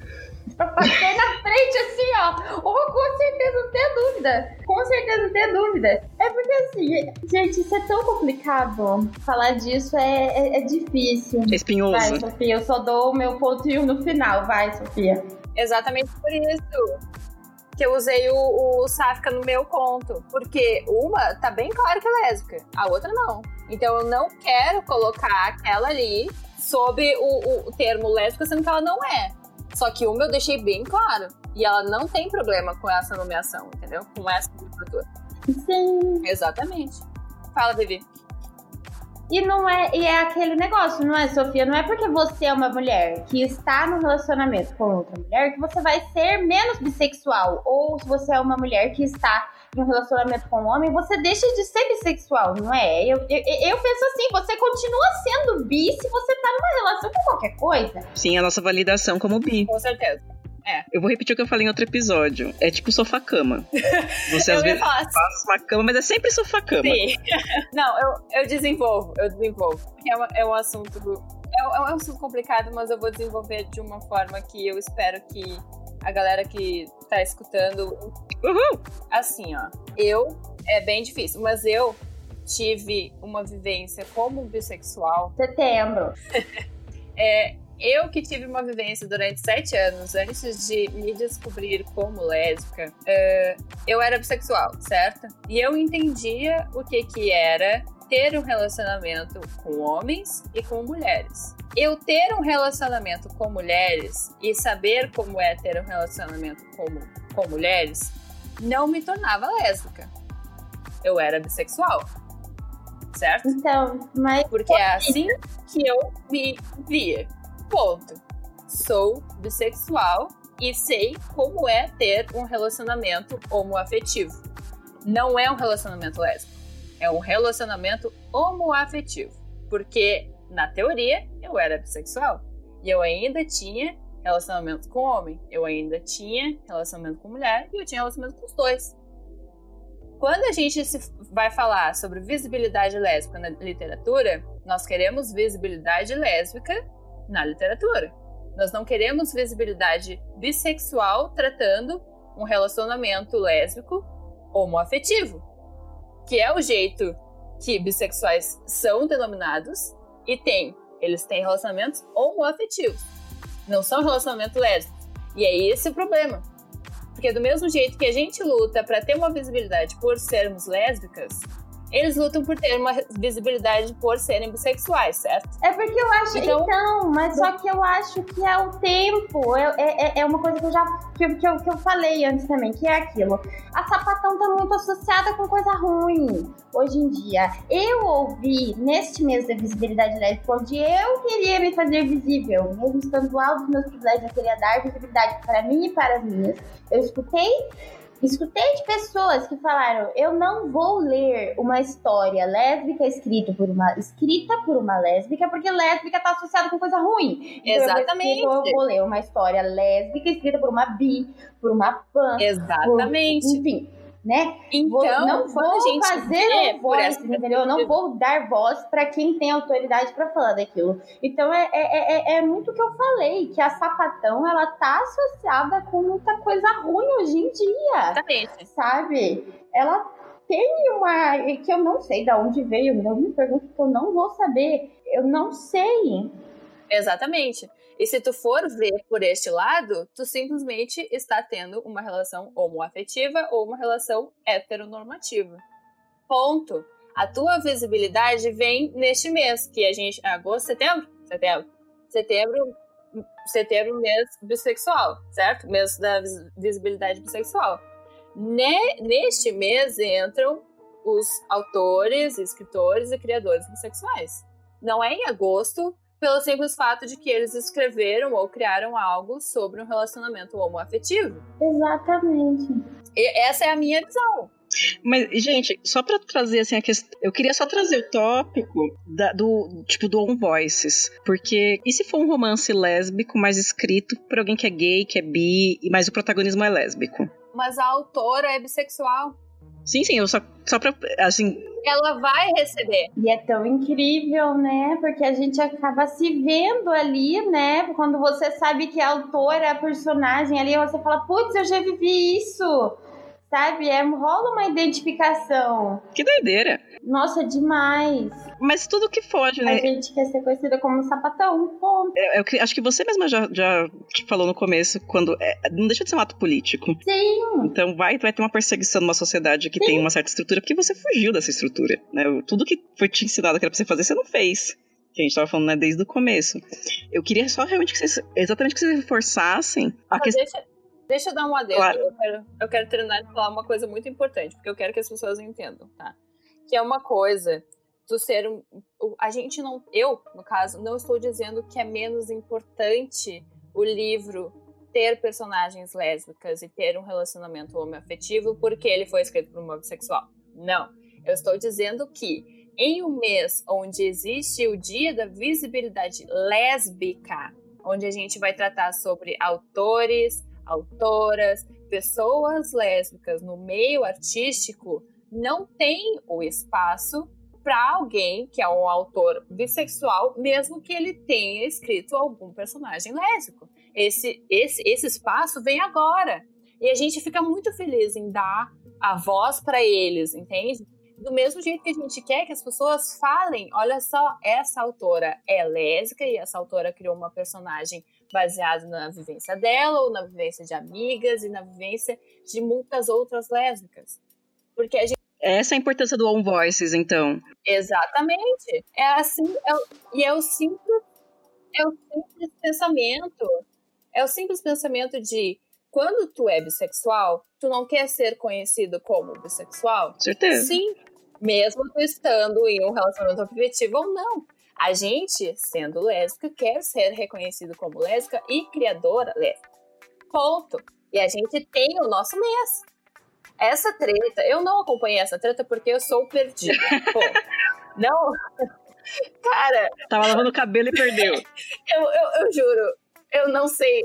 Passei na frente assim, ó. Oh, com certeza, não tenha dúvida. Com certeza, não tenha dúvida. É porque assim, gente, isso é tão complicado. Falar disso é, é, é difícil. É espinhoso. Vai, Sofia, eu só dou o meu pontinho no final. Vai, Sofia. Exatamente por isso que eu usei o, o Sáfica no meu conto. Porque uma tá bem claro que é lésbica, a outra não. Então eu não quero colocar aquela ali sob o, o termo lésbica, sendo que ela não é. Só que uma eu deixei bem claro. E ela não tem problema com essa nomeação, entendeu? Com essa literatura. Sim. Exatamente. Fala, Vivi. E não é, e é aquele negócio, não é, Sofia? Não é porque você é uma mulher que está no relacionamento com outra mulher que você vai ser menos bissexual. Ou se você é uma mulher que está em um relacionamento com um homem, você deixa de ser bissexual, não é? Eu, eu, eu penso assim, você continua sendo bi se você tá numa relação com qualquer coisa. Sim, a nossa validação como bi. Com certeza. É. Eu vou repetir o que eu falei em outro episódio. É tipo sofá-cama. Você às vezes assim. faz uma cama, mas é sempre sofá-cama. Sim. Não, eu, eu desenvolvo, eu desenvolvo. É, uma- é um assunto. É, um- é um assunto complicado, mas eu vou desenvolver de uma forma que eu espero que a galera que tá escutando. Uhul! Assim, ó. Eu. É bem difícil, mas eu tive uma vivência como bissexual. Setembro. É, eu que tive uma vivência durante sete anos antes de me descobrir como lésbica, é, eu era bissexual, certo? E eu entendia o que que era ter um relacionamento com homens e com mulheres. Eu ter um relacionamento com mulheres e saber como é ter um relacionamento com, com mulheres não me tornava lésbica. Eu era bissexual, certo? Então, mas Porque é assim que eu me via. Ponto. Sou bissexual e sei como é ter um relacionamento homoafetivo. Não é um relacionamento lésbico, é um relacionamento homoafetivo. Porque, na teoria, eu era bissexual. E eu ainda tinha relacionamento com homem, eu ainda tinha relacionamento com mulher e eu tinha relacionamento com os dois. Quando a gente vai falar sobre visibilidade lésbica na literatura, nós queremos visibilidade lésbica na literatura. Nós não queremos visibilidade bissexual tratando um relacionamento lésbico homoafetivo, que é o jeito que bissexuais são denominados e tem, eles têm relacionamentos homoafetivos, não são relacionamentos lésbicos. E é esse o problema. Porque do mesmo jeito que a gente luta para ter uma visibilidade por sermos lésbicas, eles lutam por ter uma visibilidade por serem bissexuais, certo? É porque eu acho. Então- Então, mas só que eu acho que é o tempo. É, é, é uma coisa que eu já. Que, eu- que, eu, que eu falei antes também, que é aquilo. A sapatão tá muito associada com coisa ruim hoje em dia. Eu ouvi neste mês da visibilidade lésbica, onde eu queria me fazer visível, mesmo estando alto dos meus privilégios, eu queria dar visibilidade para mim e para as minhas. Eu escutei Escutei de pessoas que falaram: eu não vou ler uma história lésbica escrita por uma, escrita por uma lésbica, porque lésbica tá associada com coisa ruim. Então, eu vou- Exatamente. Eu vou ler uma história lésbica escrita por uma bi, por uma pan, Exatamente. enfim, né? Então, Vou- não vou gente fazer um voz, essa entendeu? Eu não vou dar voz para quem tem autoridade para falar daquilo. Então é, é, é, é muito o que eu falei, que a sapatão ela tá associada com muita coisa ruim hoje em dia, Exatamente. sabe? Ela tem uma que eu não sei de onde veio, eu me pergunto que eu não vou saber. Eu não sei. Exatamente. E se tu for ver por este lado, tu simplesmente está tendo uma relação homoafetiva ou uma relação heteronormativa. Ponto. A tua visibilidade vem neste mês, que a gente. Agosto, setembro? Setembro. Setembro. Setembro, mês bissexual, certo? Mês da vis- visibilidade bissexual. Ne- neste mês entram os autores, escritores e criadores bissexuais. Não é em agosto, pelo simples fato de que eles escreveram ou criaram algo sobre um relacionamento homoafetivo. Exatamente. E essa é a minha visão. Mas, gente, só pra trazer assim a questão. Eu queria só trazer o tópico da- do tipo do On Voices. Porque e se for um romance lésbico, mas escrito por alguém que é gay, que é bi, e mas o protagonismo é lésbico? Mas a autora é bissexual. Sim, sim, eu só, só pra. Assim, Ela vai receber. E é tão incrível, né? Porque a gente acaba se vendo ali, né? Quando você sabe que a autora é a personagem ali, você fala, putz, eu já vivi isso. Sabe? É, rola uma identificação. que doideira. Nossa, demais. Mas tudo que foge, A né? gente quer ser conhecida como sapatão. Ponto. É, é que- acho que você mesma já, já te falou no começo, quando. é, não deixa de ser um ato político. Sim. Então vai, vai ter uma perseguição numa sociedade que tem uma certa estrutura, porque você fugiu dessa estrutura. Né? Tudo que foi te ensinado que era pra você fazer, você não fez. Que a gente tava falando né, desde o começo. Eu queria só realmente que vocês. Exatamente que vocês reforçassem a questão. deixa, deixa eu dar um adendo. Claro. Eu, quero, eu quero terminar de falar uma coisa muito importante, porque eu quero que as pessoas entendam, tá? Que é uma coisa do ser um. A gente não. Eu, no caso, não estou dizendo que é menos importante o livro ter personagens lésbicas e ter um relacionamento homoafetivo porque ele foi escrito por uma bissexual. Não. Eu estou dizendo que em um mês onde existe o dia da visibilidade lésbica, onde a gente vai tratar sobre autores, autoras, pessoas lésbicas no meio artístico não têm o espaço para alguém que é um autor bissexual, mesmo que ele tenha escrito algum personagem lésbico. Esse, esse, esse espaço vem agora. E a gente fica muito feliz em dar a voz para eles, entende? Do mesmo jeito que a gente quer que as pessoas falem, olha só, essa autora é lésbica e essa autora criou uma personagem baseada na vivência dela, ou na vivência de amigas e na vivência de muitas outras lésbicas. Porque a gente essa é a importância do On Voices, então. Exatamente. É assim, é, e é o simples, é o simples pensamento. É o simples pensamento de quando tu é bissexual, tu não quer ser conhecido como bissexual? Certeza. Sim, mesmo tu estando em um relacionamento afetivo ou não. A gente, sendo lésbica, quer ser reconhecido como lésbica e criadora lésbica. Ponto. E a gente tem o nosso mês. Essa treta, eu não acompanhei essa treta porque eu sou perdida. Pô, não. Cara. Tava lavando o cabelo e perdeu. eu, eu, eu juro, eu não sei.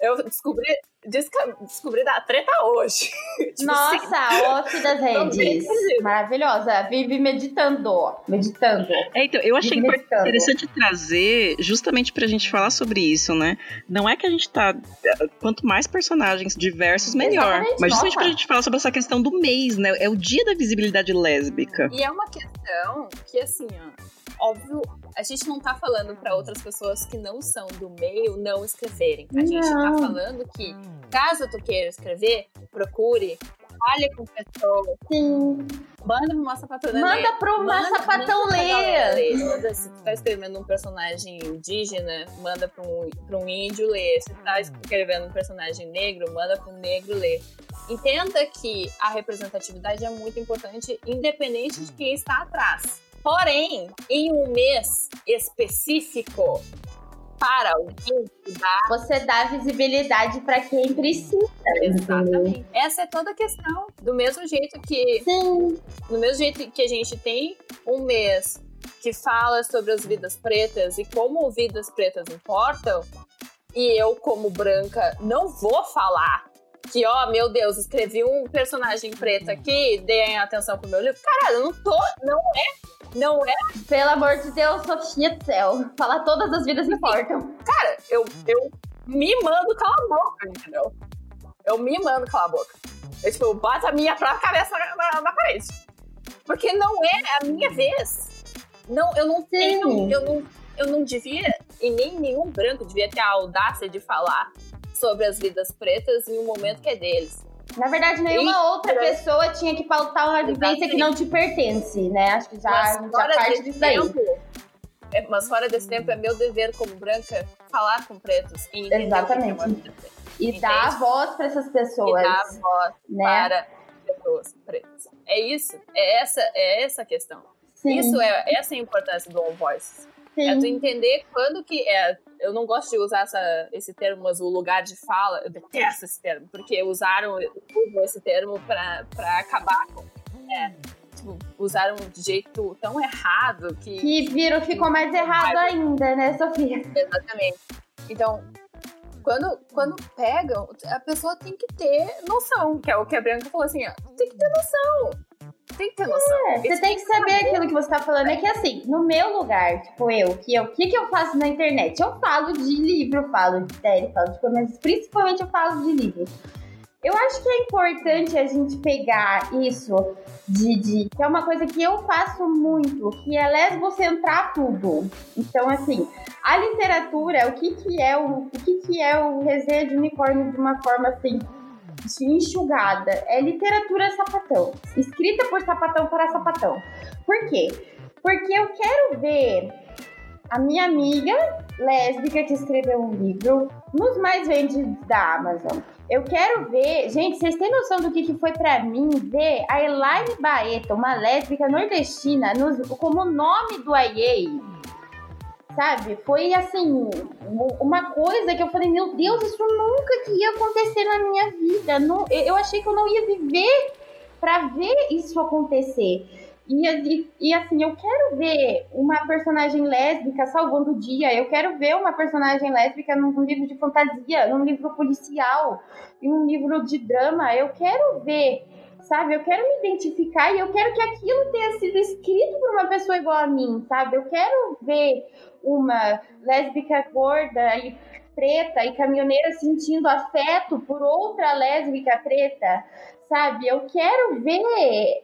Eu, eu descobri, descobri da treta hoje. tipo Nossa, assim, off das redes. Maravilhosa. Vive meditando. Meditando. É, então, eu achei interessante trazer justamente pra gente falar sobre isso, né? Não é que a gente tá. Quanto mais personagens diversos, melhor. Exatamente, Mas justamente nossa. pra gente falar sobre essa questão do mês, né? É o dia da visibilidade lésbica. E é uma questão que, assim, ó óbvio, a gente não tá falando para outras pessoas que não são do meio não escreverem. A gente tá falando que, caso tu queira escrever, procure, fale com pessoas. Sim. Manda pro uma sapatona Manda ler. pro uma sapatão ler. Manda, se tu tá escrevendo um personagem indígena, manda pra um, pra um índio ler. Se tu tá escrevendo um personagem negro, manda um negro ler. Entenda que a representatividade é muito importante, independente de quem está atrás. Porém, em um mês específico, para alguém dá. Você dá visibilidade para quem precisa. Exatamente. Essa é toda a questão. Do mesmo jeito que. Sim. Do mesmo jeito que a gente tem um mês que fala sobre as vidas pretas e como vidas pretas importam, e eu, como branca, não vou falar que, ó, meu Deus, escrevi um personagem preto aqui, deem atenção pro meu livro. Caralho, eu não tô. Não é não é? Pelo amor de Deus, Sofia do céu. Falar todas as vidas importam. Cara, eu, eu me mando calar a boca, entendeu? Eu me mando calar a boca. Eu, tipo, bato a minha própria cabeça na, na, na, parede. Porque não é a minha vez. Não, eu não tenho. Eu não, eu não devia, e nem nenhum branco devia ter a audácia de falar sobre as vidas pretas em um momento que é deles. Na verdade, nenhuma e, outra pessoa tinha que pautar uma vivência que não te pertence, né? Acho que já, já parte disso daí. É, mas fora desse tempo, é meu dever como branca falar com pretos. E Exatamente. E Entende? dar voz para essas pessoas. E dar voz né? para pessoas pretas. É isso. É essa, é essa a questão. Sim. Isso é essa é a importância do On Voice. Sim. É tu entender quando que é. Eu não gosto de usar essa, esse termo, mas o lugar de fala, eu detesto esse termo, porque usaram esse termo pra, pra acabar com. É, tipo, usaram de jeito tão errado que. Que virou, ficou mais errado ainda, né, Sofia? Exatamente. Então, quando, quando pegam, a pessoa tem que ter noção, que é o que a Bianca falou assim, ó, tem que ter noção tem que ter noção. É, você tem que saber aquilo que você tá falando. É que assim, no meu lugar, tipo, eu, que eu, o que, que eu faço na internet? Eu falo de livro, falo de série, falo de mas principalmente eu falo de livros. Eu acho que é importante a gente pegar isso de, de, que é uma coisa que eu faço muito, que é lesbocentrar tudo. Então, assim, a literatura, o que que é o, o que que é o resenha de unicórnio de uma forma assim enxugada. É literatura sapatão. Escrita por sapatão para sapatão. Por quê? Porque eu quero ver a minha amiga lésbica que escreveu um livro nos mais vendidos da Amazon. Eu quero ver, gente, vocês têm noção do que, que foi para mim ver a Elaine Baeta, uma lésbica nordestina, nos, como nome do IA sabe? Foi assim, uma coisa que eu falei, meu Deus, isso nunca que ia acontecer na minha vida. Não, eu achei que eu não ia viver para ver isso acontecer. E, e, e, assim, eu quero ver uma personagem lésbica salvando o dia, eu quero ver uma personagem lésbica num livro de fantasia, num livro policial, em um livro de drama, eu quero ver, sabe? Eu quero me identificar e eu quero que aquilo tenha sido escrito por uma pessoa igual a mim, sabe? Eu quero ver uma lésbica gorda e preta e caminhoneira sentindo afeto por outra lésbica preta, sabe? Eu quero ver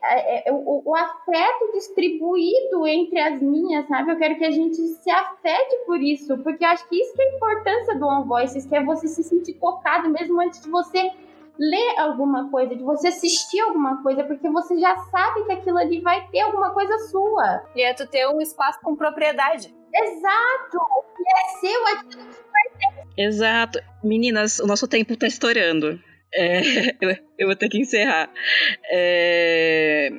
é, é, o, o, afeto distribuído entre as minhas, sabe? Eu quero que a gente se afete por isso, porque acho que isso que é a importância do On Voices, que é você se sentir tocado mesmo antes de você ler alguma coisa, de você assistir alguma coisa, porque você já sabe que aquilo ali vai ter alguma coisa sua. E é tu ter um espaço com propriedade. Exato! E é seu aquilo que vai ter. Exato. Meninas, o nosso tempo tá estourando. É, eu, vou ter que encerrar. É,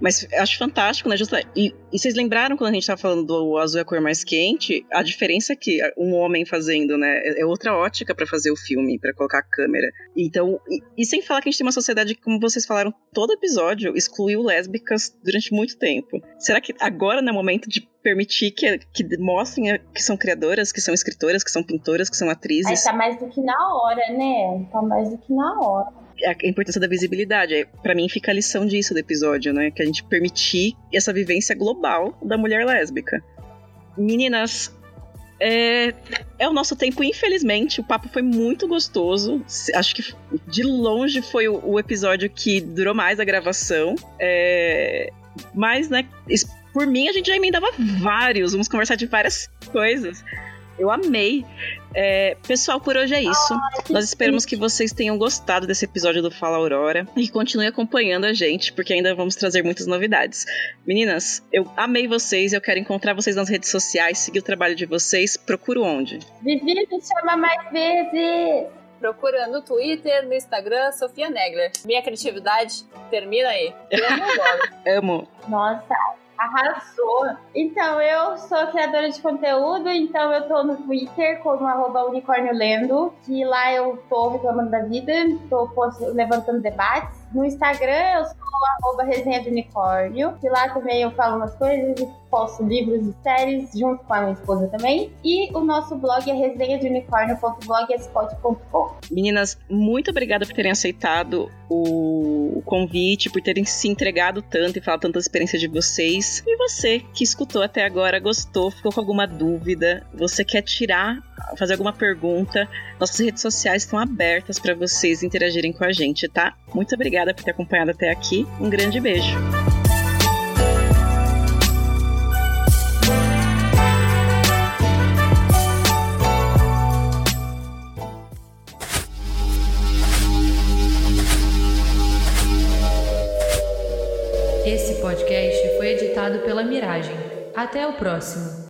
mas acho fantástico, né? Justa, e, e, vocês lembraram quando a gente estava falando do azul é a cor mais quente? A diferença é que um homem fazendo, né? É, é outra ótica para fazer o filme, para colocar a câmera. Então, e, e, sem falar que a gente tem uma sociedade que, como vocês falaram, todo episódio excluiu lésbicas durante muito tempo. Será que agora não é momento de permitir que, que mostrem que são criadoras, que são escritoras, que são pintoras, que são atrizes? Aí tá mais do que na hora, né? Tá mais do que na hora a importância da visibilidade. Para mim fica a lição disso do episódio, né? Que a gente permitir essa vivência global da mulher lésbica. Meninas, é, é, o nosso tempo, infelizmente. O papo foi muito gostoso. Acho que de longe foi o, o episódio que durou mais a gravação. É, mas, né, por mim a gente já emendava vários. Vamos conversar de várias coisas. Eu amei. É, pessoal, por hoje é isso. Nós esperamos que vocês tenham gostado desse episódio do Fala Aurora e que continuem acompanhando a gente, porque ainda vamos trazer muitas novidades. Meninas, eu amei vocês, eu quero encontrar vocês nas redes sociais, seguir o trabalho de vocês. Procuro onde? Vivi me chama mais vezes! Procurando no Twitter, no Instagram, Sofia Negler. Minha criatividade termina aí. Eu amo. amo. Nossa, Arrasou! Então, eu sou criadora de conteúdo, então eu tô no Twitter como arroba unicórnio lendo, que lá eu tô reclamando da vida, tô levantando debates. No Instagram eu sou arroba resenha de unicórnio, que lá também eu falo umas coisas posto livros e séries junto com a minha esposa também. E o nosso blog é resenha de unicórnio.blogspot.com. Meninas, muito obrigada por terem aceitado o convite, por terem se entregado tanto e falado tanta experiência de vocês. E você que escutou até agora, gostou, ficou com alguma dúvida, você quer tirar, fazer alguma pergunta, nossas redes sociais estão abertas para vocês interagirem com a gente, tá? Muito obrigada por ter acompanhado até aqui. Um grande beijo. Pela Miragem. Até o próximo.